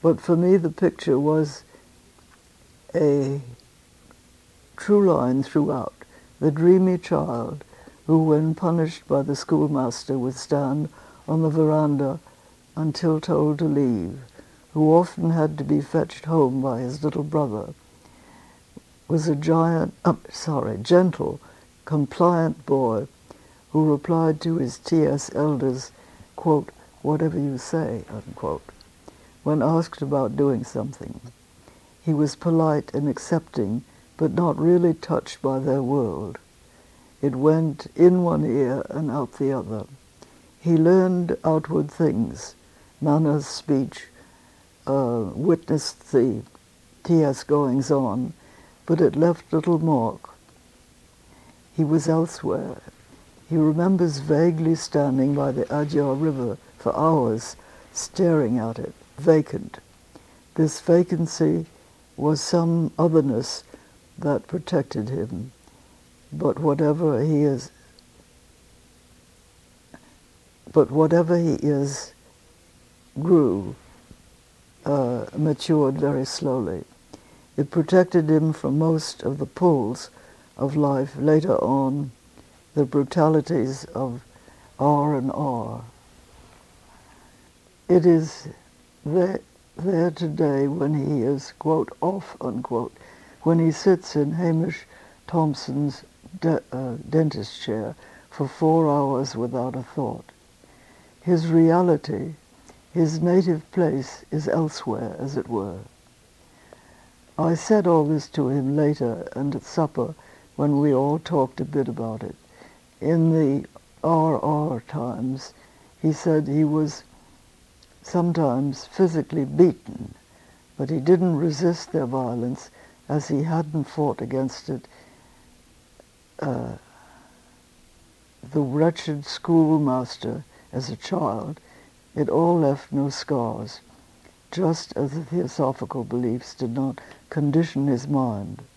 But for me, the picture was a true line throughout. The dreamy child who, when punished by the schoolmaster, would stand on the veranda until told to leave, who often had to be fetched home by his little brother, was a giant, uh, sorry, gentle, compliant boy who replied to his T.S. elders, quote, whatever you say, unquote, when asked about doing something. He was polite and accepting, but not really touched by their world. It went in one ear and out the other. He learned outward things, manners, speech, uh, witnessed the T.S. goings on, but it left little mark. He was elsewhere. He remembers vaguely standing by the Adyar River for hours, staring at it, vacant. This vacancy was some otherness that protected him. But whatever he is, but whatever he is, grew, uh, matured very slowly. It protected him from most of the pulls of life later on, the brutalities of R and R. It is there, there today when he is, quote, off, unquote, when he sits in Hamish Thompson's de- uh, dentist chair for four hours without a thought. His reality, his native place is elsewhere, as it were. I said all this to him later and at supper when we all talked a bit about it. In the RR times, he said he was sometimes physically beaten, but he didn't resist their violence as he hadn't fought against it. Uh, the wretched schoolmaster as a child, it all left no scars, just as the theosophical beliefs did not condition his mind.